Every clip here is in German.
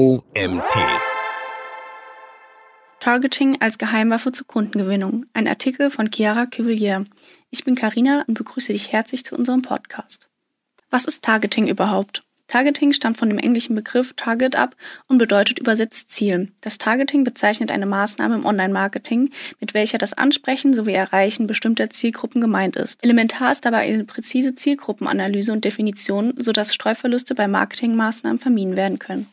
OMT. Targeting als Geheimwaffe zur Kundengewinnung. Ein Artikel von Chiara Cuvillier. Ich bin Karina und begrüße dich herzlich zu unserem Podcast. Was ist Targeting überhaupt? Targeting stammt von dem englischen Begriff Target ab und bedeutet übersetzt Ziel. Das Targeting bezeichnet eine Maßnahme im Online-Marketing, mit welcher das Ansprechen sowie Erreichen bestimmter Zielgruppen gemeint ist. Elementar ist dabei eine präzise Zielgruppenanalyse und Definition, sodass Streuverluste bei Marketingmaßnahmen vermieden werden können.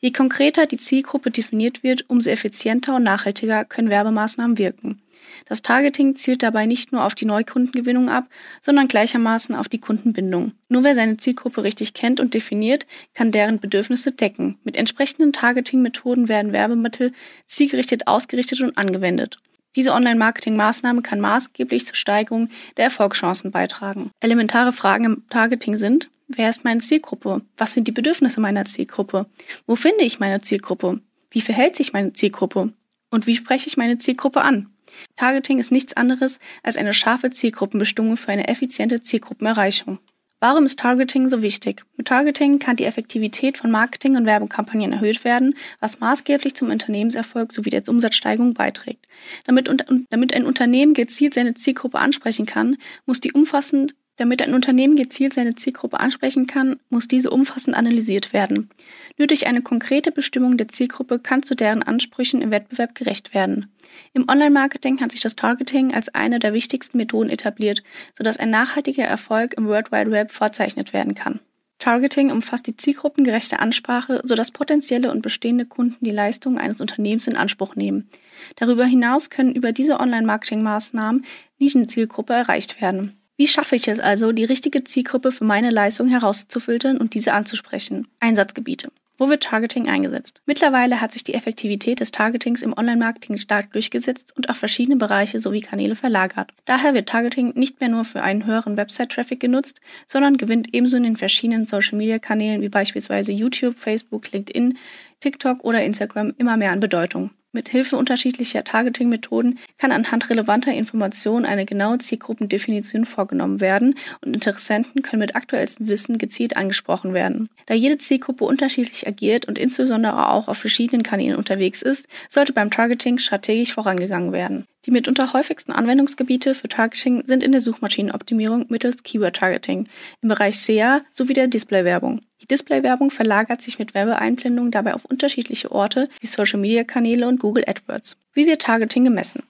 Je konkreter die Zielgruppe definiert wird, umso effizienter und nachhaltiger können Werbemaßnahmen wirken. Das Targeting zielt dabei nicht nur auf die Neukundengewinnung ab, sondern gleichermaßen auf die Kundenbindung. Nur wer seine Zielgruppe richtig kennt und definiert, kann deren Bedürfnisse decken. Mit entsprechenden Targeting-Methoden werden Werbemittel zielgerichtet ausgerichtet und angewendet. Diese Online-Marketing-Maßnahme kann maßgeblich zur Steigerung der Erfolgschancen beitragen. Elementare Fragen im Targeting sind, wer ist meine Zielgruppe? Was sind die Bedürfnisse meiner Zielgruppe? Wo finde ich meine Zielgruppe? Wie verhält sich meine Zielgruppe? Und wie spreche ich meine Zielgruppe an? Targeting ist nichts anderes als eine scharfe Zielgruppenbestimmung für eine effiziente Zielgruppenerreichung. Warum ist Targeting so wichtig? Mit Targeting kann die Effektivität von Marketing- und Werbekampagnen erhöht werden, was maßgeblich zum Unternehmenserfolg sowie der Umsatzsteigerung beiträgt. Damit, damit ein Unternehmen gezielt seine Zielgruppe ansprechen kann, muss die umfassend damit ein Unternehmen gezielt seine Zielgruppe ansprechen kann, muss diese umfassend analysiert werden. Nur durch eine konkrete Bestimmung der Zielgruppe kann zu deren Ansprüchen im Wettbewerb gerecht werden. Im Online-Marketing hat sich das Targeting als eine der wichtigsten Methoden etabliert, sodass ein nachhaltiger Erfolg im World Wide Web verzeichnet werden kann. Targeting umfasst die zielgruppengerechte Ansprache, sodass potenzielle und bestehende Kunden die Leistungen eines Unternehmens in Anspruch nehmen. Darüber hinaus können über diese Online-Marketing-Maßnahmen Nischenzielgruppe erreicht werden. Wie schaffe ich es also, die richtige Zielgruppe für meine Leistung herauszufiltern und diese anzusprechen? Einsatzgebiete. Wo wird Targeting eingesetzt? Mittlerweile hat sich die Effektivität des Targetings im Online-Marketing stark durchgesetzt und auf verschiedene Bereiche sowie Kanäle verlagert. Daher wird Targeting nicht mehr nur für einen höheren Website-Traffic genutzt, sondern gewinnt ebenso in den verschiedenen Social-Media-Kanälen wie beispielsweise YouTube, Facebook, LinkedIn, TikTok oder Instagram immer mehr an Bedeutung. Mit Hilfe unterschiedlicher Targeting-Methoden kann anhand relevanter Informationen eine genaue Zielgruppendefinition vorgenommen werden und Interessenten können mit aktuellstem Wissen gezielt angesprochen werden. Da jede Zielgruppe unterschiedlich agiert und insbesondere auch auf verschiedenen Kanälen unterwegs ist, sollte beim Targeting strategisch vorangegangen werden. Die mitunter häufigsten Anwendungsgebiete für Targeting sind in der Suchmaschinenoptimierung mittels Keyword Targeting, im Bereich SEA sowie der Displaywerbung. Die Displaywerbung verlagert sich mit Werbeeinblendungen dabei auf unterschiedliche Orte wie Social-Media-Kanäle und Google AdWords. Wie wird Targeting gemessen?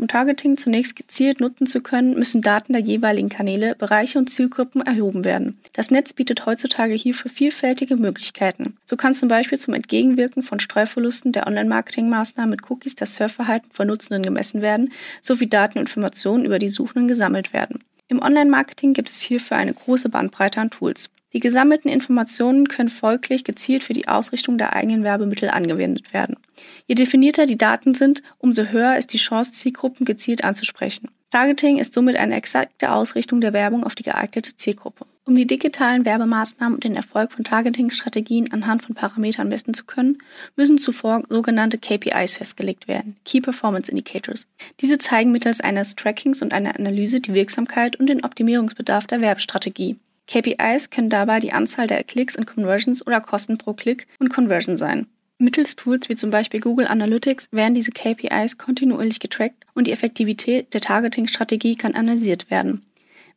Um Targeting zunächst gezielt nutzen zu können, müssen Daten der jeweiligen Kanäle, Bereiche und Zielgruppen erhoben werden. Das Netz bietet heutzutage hierfür vielfältige Möglichkeiten. So kann zum Beispiel zum Entgegenwirken von Streuverlusten der Online-Marketing-Maßnahmen mit Cookies das Surfverhalten von Nutzenden gemessen werden, sowie Daten und Informationen über die Suchenden gesammelt werden. Im Online-Marketing gibt es hierfür eine große Bandbreite an Tools. Die gesammelten Informationen können folglich gezielt für die Ausrichtung der eigenen Werbemittel angewendet werden. Je definierter die Daten sind, umso höher ist die Chance, Zielgruppen gezielt anzusprechen. Targeting ist somit eine exakte Ausrichtung der Werbung auf die geeignete Zielgruppe. Um die digitalen Werbemaßnahmen und den Erfolg von Targeting-Strategien anhand von Parametern messen zu können, müssen zuvor sogenannte KPIs festgelegt werden, Key Performance Indicators. Diese zeigen mittels eines Trackings und einer Analyse die Wirksamkeit und den Optimierungsbedarf der Werbestrategie. KPIs können dabei die Anzahl der Klicks und Conversions oder Kosten pro Klick und Conversion sein. Mittels Tools wie zum Beispiel Google Analytics werden diese KPIs kontinuierlich getrackt und die Effektivität der Targeting-Strategie kann analysiert werden.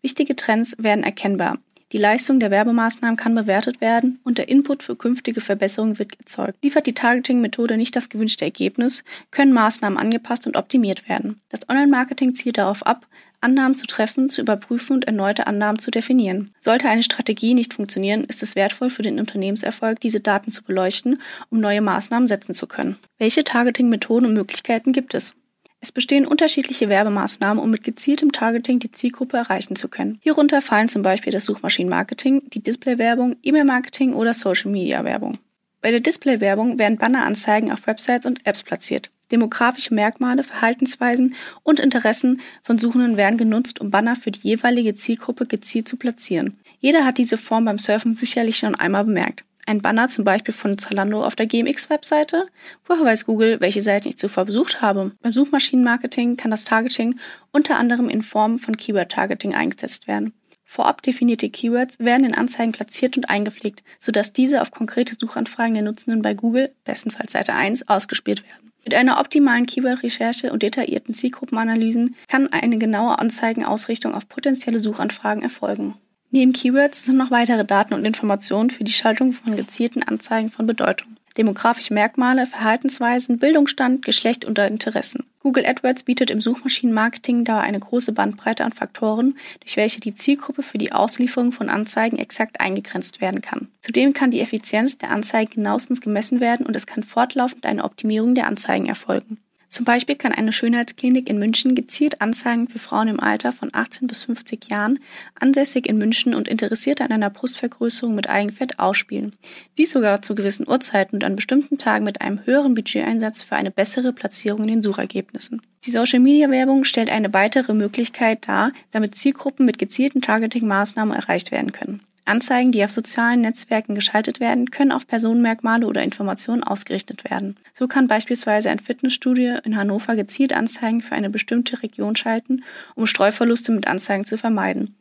Wichtige Trends werden erkennbar. Die Leistung der Werbemaßnahmen kann bewertet werden und der Input für künftige Verbesserungen wird erzeugt. Liefert die Targeting-Methode nicht das gewünschte Ergebnis, können Maßnahmen angepasst und optimiert werden. Das Online-Marketing zielt darauf ab, Annahmen zu treffen, zu überprüfen und erneute Annahmen zu definieren. Sollte eine Strategie nicht funktionieren, ist es wertvoll für den Unternehmenserfolg, diese Daten zu beleuchten, um neue Maßnahmen setzen zu können. Welche Targeting-Methoden und Möglichkeiten gibt es? Es bestehen unterschiedliche Werbemaßnahmen, um mit gezieltem Targeting die Zielgruppe erreichen zu können. Hierunter fallen zum Beispiel das Suchmaschinenmarketing, die Displaywerbung, E-Mail-Marketing oder Social-Media-Werbung. Bei der Displaywerbung werden Banneranzeigen auf Websites und Apps platziert. Demografische Merkmale, Verhaltensweisen und Interessen von Suchenden werden genutzt, um Banner für die jeweilige Zielgruppe gezielt zu platzieren. Jeder hat diese Form beim Surfen sicherlich schon einmal bemerkt. Ein Banner zum Beispiel von Zalando auf der GMX-Webseite? Woher weiß Google, welche Seiten ich zuvor besucht habe? Beim Suchmaschinenmarketing kann das Targeting unter anderem in Form von Keyword-Targeting eingesetzt werden. Vorab definierte Keywords werden in Anzeigen platziert und eingepflegt, sodass diese auf konkrete Suchanfragen der Nutzenden bei Google, bestenfalls Seite 1, ausgespielt werden. Mit einer optimalen Keyword-Recherche und detaillierten Zielgruppenanalysen kann eine genaue Anzeigenausrichtung auf potenzielle Suchanfragen erfolgen. Neben Keywords sind noch weitere Daten und Informationen für die Schaltung von gezielten Anzeigen von Bedeutung demografische Merkmale, Verhaltensweisen, Bildungsstand, Geschlecht oder Interessen. Google AdWords bietet im Suchmaschinenmarketing dabei eine große Bandbreite an Faktoren, durch welche die Zielgruppe für die Auslieferung von Anzeigen exakt eingegrenzt werden kann. Zudem kann die Effizienz der Anzeigen genauestens gemessen werden und es kann fortlaufend eine Optimierung der Anzeigen erfolgen. Zum Beispiel kann eine Schönheitsklinik in München gezielt Anzeigen für Frauen im Alter von 18 bis 50 Jahren, ansässig in München und interessiert an einer Brustvergrößerung mit Eigenfett ausspielen. Dies sogar zu gewissen Uhrzeiten und an bestimmten Tagen mit einem höheren Budgeteinsatz für eine bessere Platzierung in den Suchergebnissen. Die Social-Media-Werbung stellt eine weitere Möglichkeit dar, damit Zielgruppen mit gezielten Targeting-Maßnahmen erreicht werden können. Anzeigen, die auf sozialen Netzwerken geschaltet werden, können auf Personenmerkmale oder Informationen ausgerichtet werden. So kann beispielsweise ein Fitnessstudio in Hannover gezielt Anzeigen für eine bestimmte Region schalten, um Streuverluste mit Anzeigen zu vermeiden.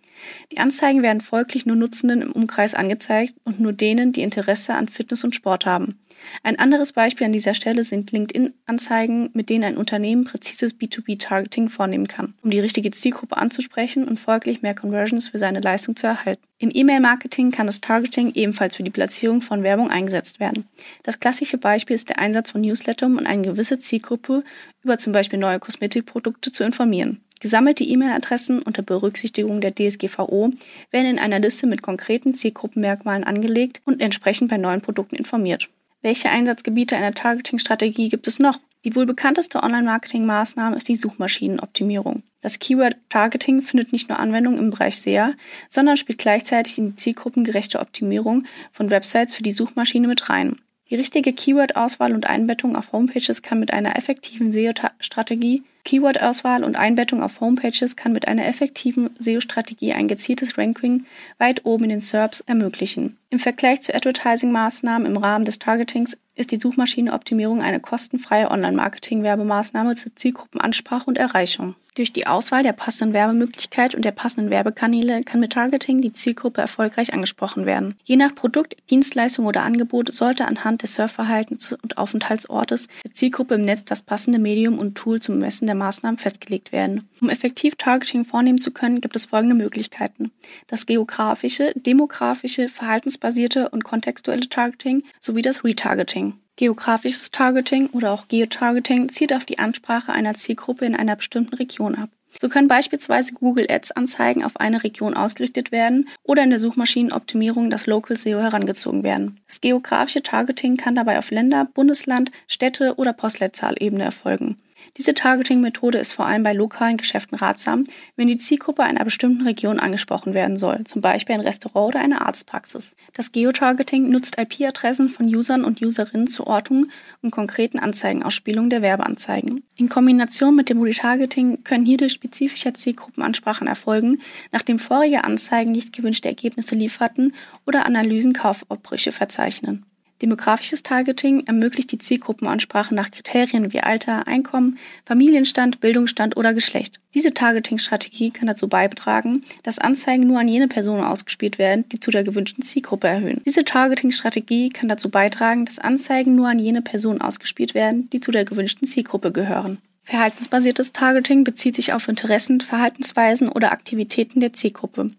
Die Anzeigen werden folglich nur Nutzenden im Umkreis angezeigt und nur denen, die Interesse an Fitness und Sport haben. Ein anderes Beispiel an dieser Stelle sind LinkedIn-Anzeigen, mit denen ein Unternehmen präzises B2B-Targeting vornehmen kann, um die richtige Zielgruppe anzusprechen und folglich mehr Conversions für seine Leistung zu erhalten. Im E-Mail-Marketing kann das Targeting ebenfalls für die Platzierung von Werbung eingesetzt werden. Das klassische Beispiel ist der Einsatz von Newslettern, um eine gewisse Zielgruppe über zum Beispiel neue Kosmetikprodukte zu informieren. Gesammelte E-Mail-Adressen unter Berücksichtigung der DSGVO werden in einer Liste mit konkreten Zielgruppenmerkmalen angelegt und entsprechend bei neuen Produkten informiert. Welche Einsatzgebiete einer Targeting-Strategie gibt es noch? Die wohl bekannteste Online-Marketing-Maßnahme ist die Suchmaschinenoptimierung. Das Keyword Targeting findet nicht nur Anwendung im Bereich SEA, sondern spielt gleichzeitig in die zielgruppengerechte Optimierung von Websites für die Suchmaschine mit rein. Die richtige Keyword-Auswahl und Einbettung auf Homepages kann mit einer effektiven SEO-Strategie Keyword-Auswahl und Einbettung auf Homepages kann mit einer effektiven SEO-Strategie ein gezieltes Ranking weit oben in den SERPs ermöglichen. Im Vergleich zu Advertising-Maßnahmen im Rahmen des Targetings ist die Suchmaschineoptimierung eine kostenfreie Online-Marketing-Werbemaßnahme zur Zielgruppenansprache und Erreichung. Durch die Auswahl der passenden Werbemöglichkeit und der passenden Werbekanäle kann mit Targeting die Zielgruppe erfolgreich angesprochen werden. Je nach Produkt, Dienstleistung oder Angebot sollte anhand des Surfverhaltens und Aufenthaltsortes der Zielgruppe im Netz das passende Medium und Tool zum Messen der Maßnahmen festgelegt werden. Um effektiv Targeting vornehmen zu können, gibt es folgende Möglichkeiten. Das geografische, demografische, verhaltensbasierte und kontextuelle Targeting sowie das Retargeting. Geografisches Targeting oder auch Geotargeting zielt auf die Ansprache einer Zielgruppe in einer bestimmten Region ab. So können beispielsweise Google Ads Anzeigen auf eine Region ausgerichtet werden oder in der Suchmaschinenoptimierung das Local SEO herangezogen werden. Das geografische Targeting kann dabei auf Länder, Bundesland, Städte oder Postleitzahlebene erfolgen. Diese Targeting-Methode ist vor allem bei lokalen Geschäften ratsam, wenn die Zielgruppe einer bestimmten Region angesprochen werden soll, zum Beispiel ein Restaurant oder eine Arztpraxis. Das Geotargeting nutzt IP-Adressen von Usern und Userinnen zur Ortung und konkreten Anzeigenausspielung der Werbeanzeigen. In Kombination mit dem Retargeting können hierdurch spezifische Zielgruppenansprachen erfolgen, nachdem vorige Anzeigen nicht gewünschte Ergebnisse lieferten oder Analysen Kaufabbrüche verzeichnen. Demografisches Targeting ermöglicht die Zielgruppenansprache nach Kriterien wie Alter, Einkommen, Familienstand, Bildungsstand oder Geschlecht. Diese Targeting-Strategie kann dazu beitragen, dass Anzeigen nur an jene Personen ausgespielt werden, die zu der gewünschten Zielgruppe erhöhen. Diese Targeting-Strategie kann dazu beitragen, dass Anzeigen nur an jene Personen ausgespielt werden, die zu der gewünschten Zielgruppe gehören. Verhaltensbasiertes Targeting bezieht sich auf Interessen, Verhaltensweisen oder Aktivitäten der Zielgruppe.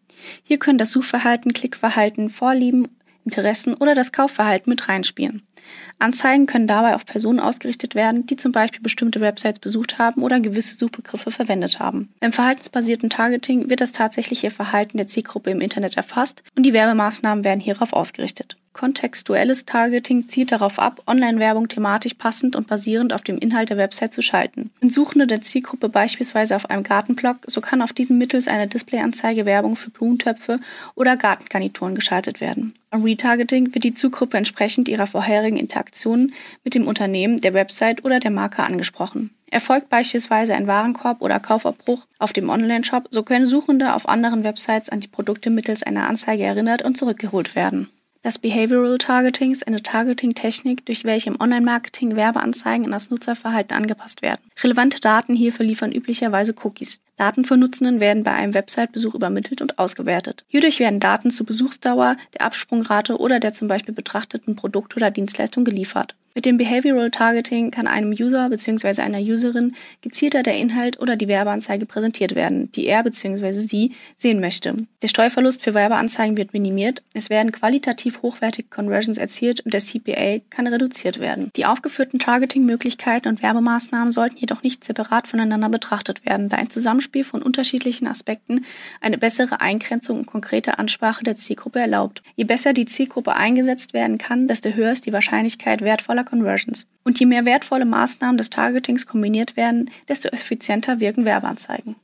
Hier können das Suchverhalten, Klickverhalten, Vorlieben Interessen oder das Kaufverhalten mit reinspielen. Anzeigen können dabei auf Personen ausgerichtet werden, die zum Beispiel bestimmte Websites besucht haben oder gewisse Suchbegriffe verwendet haben. Beim verhaltensbasierten Targeting wird das tatsächliche Verhalten der Zielgruppe im Internet erfasst und die Werbemaßnahmen werden hierauf ausgerichtet. Kontextuelles Targeting zielt darauf ab, Online-Werbung thematisch passend und basierend auf dem Inhalt der Website zu schalten. Sind Suchende der Zielgruppe beispielsweise auf einem Gartenblog, so kann auf diesem mittels einer Displayanzeige Werbung für Blumentöpfe oder Gartengarnituren geschaltet werden. Am Retargeting wird die Zielgruppe entsprechend ihrer vorherigen Interaktionen mit dem Unternehmen, der Website oder der Marke angesprochen. Erfolgt beispielsweise ein Warenkorb oder Kaufabbruch auf dem Online-Shop, so können Suchende auf anderen Websites an die Produkte mittels einer Anzeige erinnert und zurückgeholt werden. Das Behavioral Targeting ist eine Targeting-Technik, durch welche im Online-Marketing Werbeanzeigen an das Nutzerverhalten angepasst werden. Relevante Daten hierfür liefern üblicherweise Cookies. Daten von Nutzenden werden bei einem Website-Besuch übermittelt und ausgewertet. Hierdurch werden Daten zur Besuchsdauer, der Absprungrate oder der zum Beispiel betrachteten Produkt oder Dienstleistung geliefert. Mit dem Behavioral Targeting kann einem User bzw. einer Userin gezielter der Inhalt oder die Werbeanzeige präsentiert werden, die er bzw. sie sehen möchte. Der Steuerverlust für Werbeanzeigen wird minimiert, es werden qualitativ hochwertige Conversions erzielt und der CPA kann reduziert werden. Die aufgeführten Targeting-Möglichkeiten und Werbemaßnahmen sollten jedoch nicht separat voneinander betrachtet werden, da ein Zusammenspiel von unterschiedlichen Aspekten eine bessere Eingrenzung und konkrete Ansprache der Zielgruppe erlaubt. Je besser die Zielgruppe eingesetzt werden kann, desto höher ist die Wahrscheinlichkeit wertvoller wertvoller Conversions. Und je mehr wertvolle Maßnahmen des Targetings kombiniert werden, desto effizienter wirken Werbeanzeigen.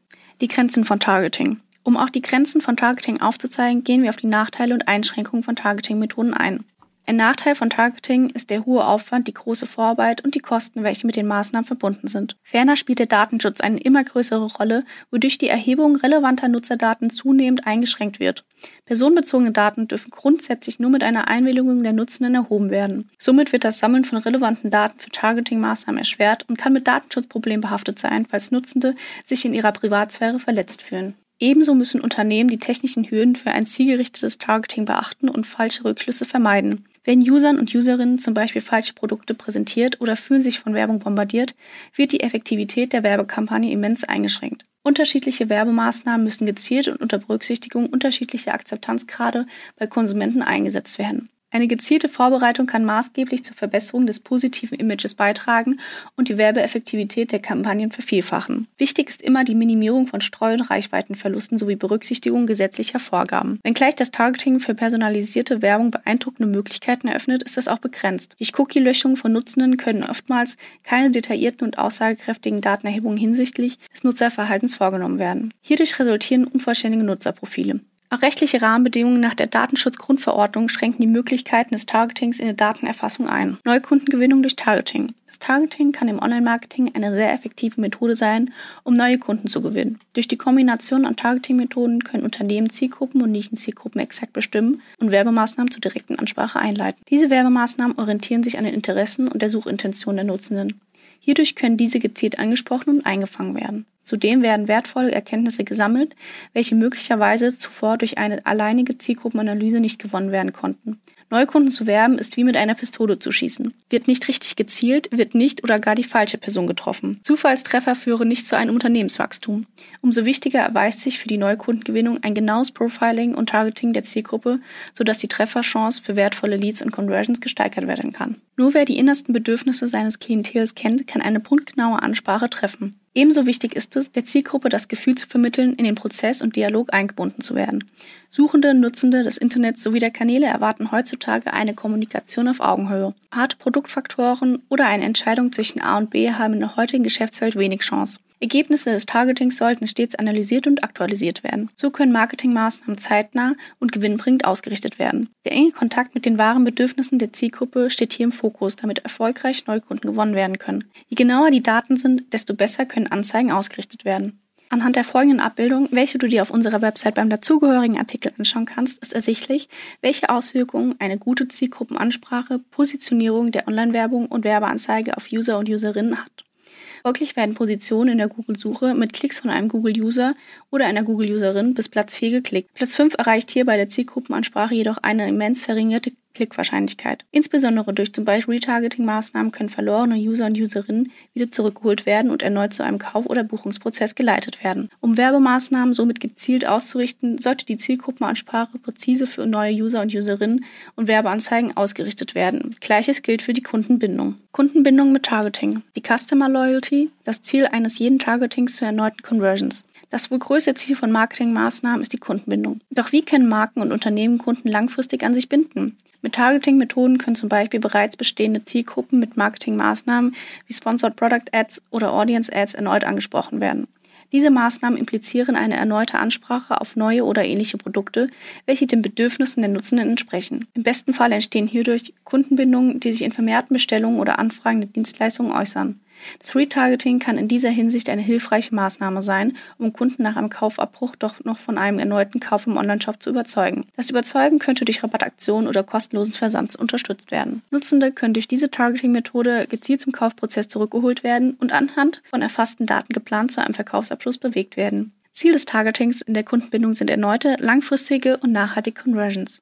Die Grenzen von Targeting. Um auch die Grenzen von Targeting aufzuzeigen, gehen wir auf die Nachteile und Einschränkungen von Targeting-Methoden ein. Ein Nachteil von Targeting ist der hohe Aufwand, die große Vorarbeit und die Kosten, welche mit den Maßnahmen verbunden sind. Ferner spielt der Datenschutz eine immer größere Rolle, wodurch die Erhebung relevanter Nutzerdaten zunehmend eingeschränkt wird. Personenbezogene Daten dürfen grundsätzlich nur mit einer Einwilligung der Nutzenden erhoben werden. Somit wird das Sammeln von relevanten Daten für Targeting-Maßnahmen erschwert und kann mit Datenschutzproblemen behaftet sein, falls Nutzende sich in ihrer Privatsphäre verletzt fühlen. Ebenso müssen Unternehmen die technischen Hürden für ein zielgerichtetes Targeting beachten und falsche Rückschlüsse vermeiden. Werden Usern und Userinnen zum Beispiel falsche Produkte präsentiert oder fühlen sich von Werbung bombardiert, wird die Effektivität der Werbekampagne immens eingeschränkt. Unterschiedliche Werbemaßnahmen müssen gezielt und unter Berücksichtigung unterschiedlicher Akzeptanzgrade bei Konsumenten eingesetzt werden. Eine gezielte Vorbereitung kann maßgeblich zur Verbesserung des positiven Images beitragen und die Werbeeffektivität der Kampagnen vervielfachen. Wichtig ist immer die Minimierung von Streu- und Reichweitenverlusten sowie Berücksichtigung gesetzlicher Vorgaben. Wenngleich das Targeting für personalisierte Werbung beeindruckende Möglichkeiten eröffnet, ist es auch begrenzt. Durch Cookie-Löschung von Nutzenden können oftmals keine detaillierten und aussagekräftigen Datenerhebungen hinsichtlich des Nutzerverhaltens vorgenommen werden. Hierdurch resultieren unvollständige Nutzerprofile. Auch rechtliche Rahmenbedingungen nach der Datenschutzgrundverordnung schränken die Möglichkeiten des Targetings in der Datenerfassung ein. Neukundengewinnung durch Targeting. Das Targeting kann im Online-Marketing eine sehr effektive Methode sein, um neue Kunden zu gewinnen. Durch die Kombination an Targeting-Methoden können Unternehmen Zielgruppen und Nischenzielgruppen exakt bestimmen und Werbemaßnahmen zur direkten Ansprache einleiten. Diese Werbemaßnahmen orientieren sich an den Interessen und der Suchintention der Nutzenden. Hierdurch können diese gezielt angesprochen und eingefangen werden. Zudem werden wertvolle Erkenntnisse gesammelt, welche möglicherweise zuvor durch eine alleinige Zielgruppenanalyse nicht gewonnen werden konnten. Neukunden zu werben ist wie mit einer Pistole zu schießen. Wird nicht richtig gezielt, wird nicht oder gar die falsche Person getroffen. Zufallstreffer führen nicht zu einem Unternehmenswachstum. Umso wichtiger erweist sich für die Neukundengewinnung ein genaues Profiling und Targeting der Zielgruppe, sodass die Trefferchance für wertvolle Leads und Conversions gesteigert werden kann. Nur wer die innersten Bedürfnisse seines Klientels kennt, kann eine punktgenaue Ansprache treffen. Ebenso wichtig ist es, der Zielgruppe das Gefühl zu vermitteln, in den Prozess und Dialog eingebunden zu werden. Suchende, Nutzende des Internets sowie der Kanäle erwarten heutzutage eine Kommunikation auf Augenhöhe. Harte Produktfaktoren oder eine Entscheidung zwischen A und B haben in der heutigen Geschäftswelt wenig Chance. Ergebnisse des Targetings sollten stets analysiert und aktualisiert werden. So können Marketingmaßnahmen zeitnah und gewinnbringend ausgerichtet werden. Der enge Kontakt mit den wahren Bedürfnissen der Zielgruppe steht hier im Fokus, damit erfolgreich Neukunden gewonnen werden können. Je genauer die Daten sind, desto besser können Anzeigen ausgerichtet werden. Anhand der folgenden Abbildung, welche du dir auf unserer Website beim dazugehörigen Artikel anschauen kannst, ist ersichtlich, welche Auswirkungen eine gute Zielgruppenansprache, Positionierung der Online-Werbung und Werbeanzeige auf User und Userinnen hat. Folglich werden Positionen in der Google-Suche mit Klicks von einem Google-User oder einer Google-Userin bis Platz 4 geklickt. Platz 5 erreicht hier bei der Zielgruppenansprache jedoch eine immens verringerte Klickwahrscheinlichkeit. Insbesondere durch zum Beispiel Retargeting-Maßnahmen können verlorene User und Userinnen wieder zurückgeholt werden und erneut zu einem Kauf- oder Buchungsprozess geleitet werden. Um Werbemaßnahmen somit gezielt auszurichten, sollte die Zielgruppenansprache präzise für neue User und Userinnen und Werbeanzeigen ausgerichtet werden. Gleiches gilt für die Kundenbindung. Kundenbindung mit Targeting. Die Customer Loyalty, das Ziel eines jeden Targetings zu erneuten Conversions. Das wohl größte Ziel von Marketingmaßnahmen ist die Kundenbindung. Doch wie können Marken und Unternehmen Kunden langfristig an sich binden? Mit Targeting-Methoden können zum Beispiel bereits bestehende Zielgruppen mit Marketingmaßnahmen wie Sponsored Product Ads oder Audience Ads erneut angesprochen werden. Diese Maßnahmen implizieren eine erneute Ansprache auf neue oder ähnliche Produkte, welche den Bedürfnissen der Nutzenden entsprechen. Im besten Fall entstehen hierdurch Kundenbindungen, die sich in vermehrten Bestellungen oder Anfragen der Dienstleistungen äußern. Das Retargeting kann in dieser Hinsicht eine hilfreiche Maßnahme sein, um Kunden nach einem Kaufabbruch doch noch von einem erneuten Kauf im Onlineshop zu überzeugen. Das Überzeugen könnte durch Rabattaktionen oder kostenlosen Versand unterstützt werden. Nutzende können durch diese Targeting-Methode gezielt zum Kaufprozess zurückgeholt werden und anhand von erfassten Daten geplant zu einem Verkaufsabschluss bewegt werden. Ziel des Targetings in der Kundenbindung sind erneute, langfristige und nachhaltige Conversions.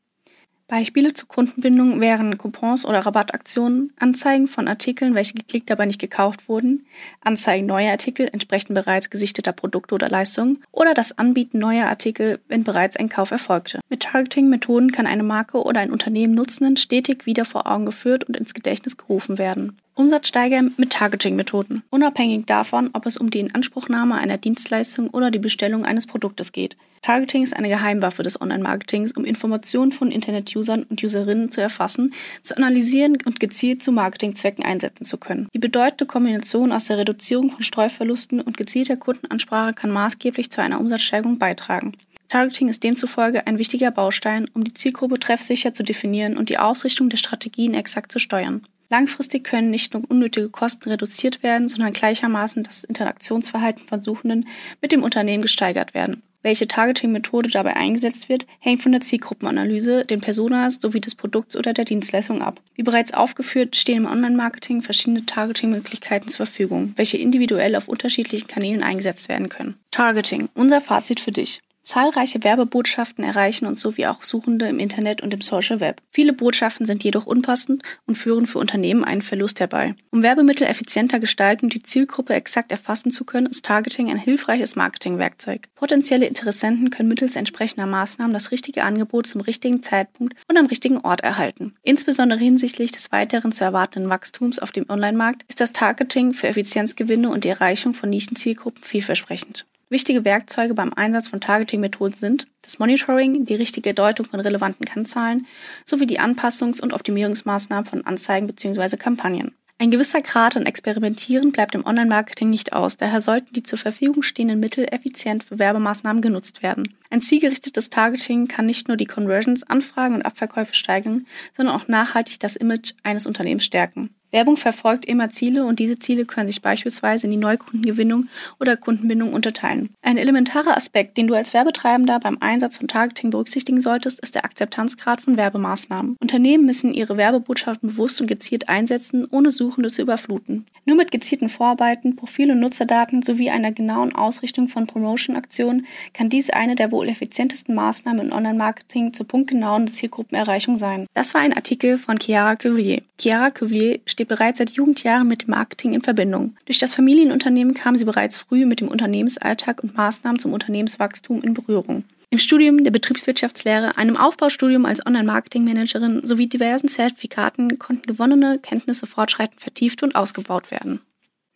Beispiele zur Kundenbindung wären Coupons oder Rabattaktionen, Anzeigen von Artikeln, welche geklickt, aber nicht gekauft wurden, Anzeigen neuer Artikel entsprechend bereits gesichteter Produkte oder Leistungen oder das Anbieten neuer Artikel, wenn bereits ein Kauf erfolgte. Mit Targeting-Methoden kann eine Marke oder ein Unternehmen Nutzenden stetig wieder vor Augen geführt und ins Gedächtnis gerufen werden. Umsatzsteiger mit Targeting-Methoden, unabhängig davon, ob es um die Inanspruchnahme einer Dienstleistung oder die Bestellung eines Produktes geht. Targeting ist eine Geheimwaffe des Online-Marketings, um Informationen von Internet-Usern und Userinnen zu erfassen, zu analysieren und gezielt zu Marketingzwecken einsetzen zu können. Die bedeutende Kombination aus der Reduzierung von Streuverlusten und gezielter Kundenansprache kann maßgeblich zu einer Umsatzsteigerung beitragen. Targeting ist demzufolge ein wichtiger Baustein, um die Zielgruppe treffsicher zu definieren und die Ausrichtung der Strategien exakt zu steuern. Langfristig können nicht nur unnötige Kosten reduziert werden, sondern gleichermaßen das Interaktionsverhalten von Suchenden mit dem Unternehmen gesteigert werden. Welche Targeting-Methode dabei eingesetzt wird, hängt von der Zielgruppenanalyse, den Personas sowie des Produkts oder der Dienstleistung ab. Wie bereits aufgeführt, stehen im Online-Marketing verschiedene Targeting-Möglichkeiten zur Verfügung, welche individuell auf unterschiedlichen Kanälen eingesetzt werden können. Targeting. Unser Fazit für dich. Zahlreiche Werbebotschaften erreichen uns sowie auch Suchende im Internet und im Social Web. Viele Botschaften sind jedoch unpassend und führen für Unternehmen einen Verlust herbei. Um Werbemittel effizienter gestalten und die Zielgruppe exakt erfassen zu können, ist Targeting ein hilfreiches Marketingwerkzeug. Potenzielle Interessenten können mittels entsprechender Maßnahmen das richtige Angebot zum richtigen Zeitpunkt und am richtigen Ort erhalten. Insbesondere hinsichtlich des weiteren zu erwartenden Wachstums auf dem Online-Markt ist das Targeting für Effizienzgewinne und die Erreichung von Nischenzielgruppen vielversprechend. Wichtige Werkzeuge beim Einsatz von Targeting-Methoden sind das Monitoring, die richtige Deutung von relevanten Kennzahlen sowie die Anpassungs- und Optimierungsmaßnahmen von Anzeigen bzw. Kampagnen. Ein gewisser Grad an Experimentieren bleibt im Online-Marketing nicht aus, daher sollten die zur Verfügung stehenden Mittel effizient für Werbemaßnahmen genutzt werden. Ein zielgerichtetes Targeting kann nicht nur die Conversions, Anfragen und Abverkäufe steigern, sondern auch nachhaltig das Image eines Unternehmens stärken. Werbung verfolgt immer Ziele und diese Ziele können sich beispielsweise in die Neukundengewinnung oder Kundenbindung unterteilen. Ein elementarer Aspekt, den du als Werbetreibender beim Einsatz von Targeting berücksichtigen solltest, ist der Akzeptanzgrad von Werbemaßnahmen. Unternehmen müssen ihre Werbebotschaften bewusst und gezielt einsetzen, ohne Suchende zu überfluten. Nur mit gezielten Vorarbeiten, Profil- und Nutzerdaten sowie einer genauen Ausrichtung von Promotion-Aktionen kann dies eine der wohl effizientesten Maßnahmen im Online-Marketing zur punktgenauen Zielgruppenerreichung sein. Das war ein Artikel von Chiara Cuvillier. Chiara Cuvillier steht steht bereits seit Jugendjahren mit dem Marketing in Verbindung. Durch das Familienunternehmen kam sie bereits früh mit dem Unternehmensalltag und Maßnahmen zum Unternehmenswachstum in Berührung. Im Studium der Betriebswirtschaftslehre, einem Aufbaustudium als Online-Marketing-Managerin sowie diversen Zertifikaten konnten gewonnene Kenntnisse fortschreitend vertieft und ausgebaut werden.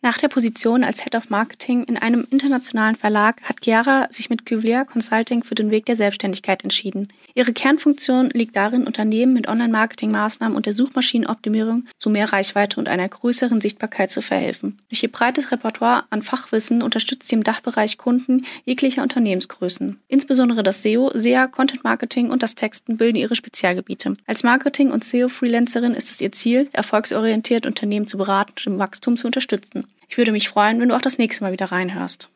Nach der Position als Head of Marketing in einem internationalen Verlag hat Chiara sich mit Cuvier Consulting für den Weg der Selbstständigkeit entschieden. Ihre Kernfunktion liegt darin, Unternehmen mit Online-Marketing-Maßnahmen und der Suchmaschinenoptimierung zu mehr Reichweite und einer größeren Sichtbarkeit zu verhelfen. Durch ihr breites Repertoire an Fachwissen unterstützt sie im Dachbereich Kunden jeglicher Unternehmensgrößen. Insbesondere das SEO, SEA, Content Marketing und das Texten bilden ihre Spezialgebiete. Als Marketing- und SEO-Freelancerin ist es ihr Ziel, erfolgsorientiert Unternehmen zu beraten und im Wachstum zu unterstützen. Ich würde mich freuen, wenn du auch das nächste Mal wieder reinhörst.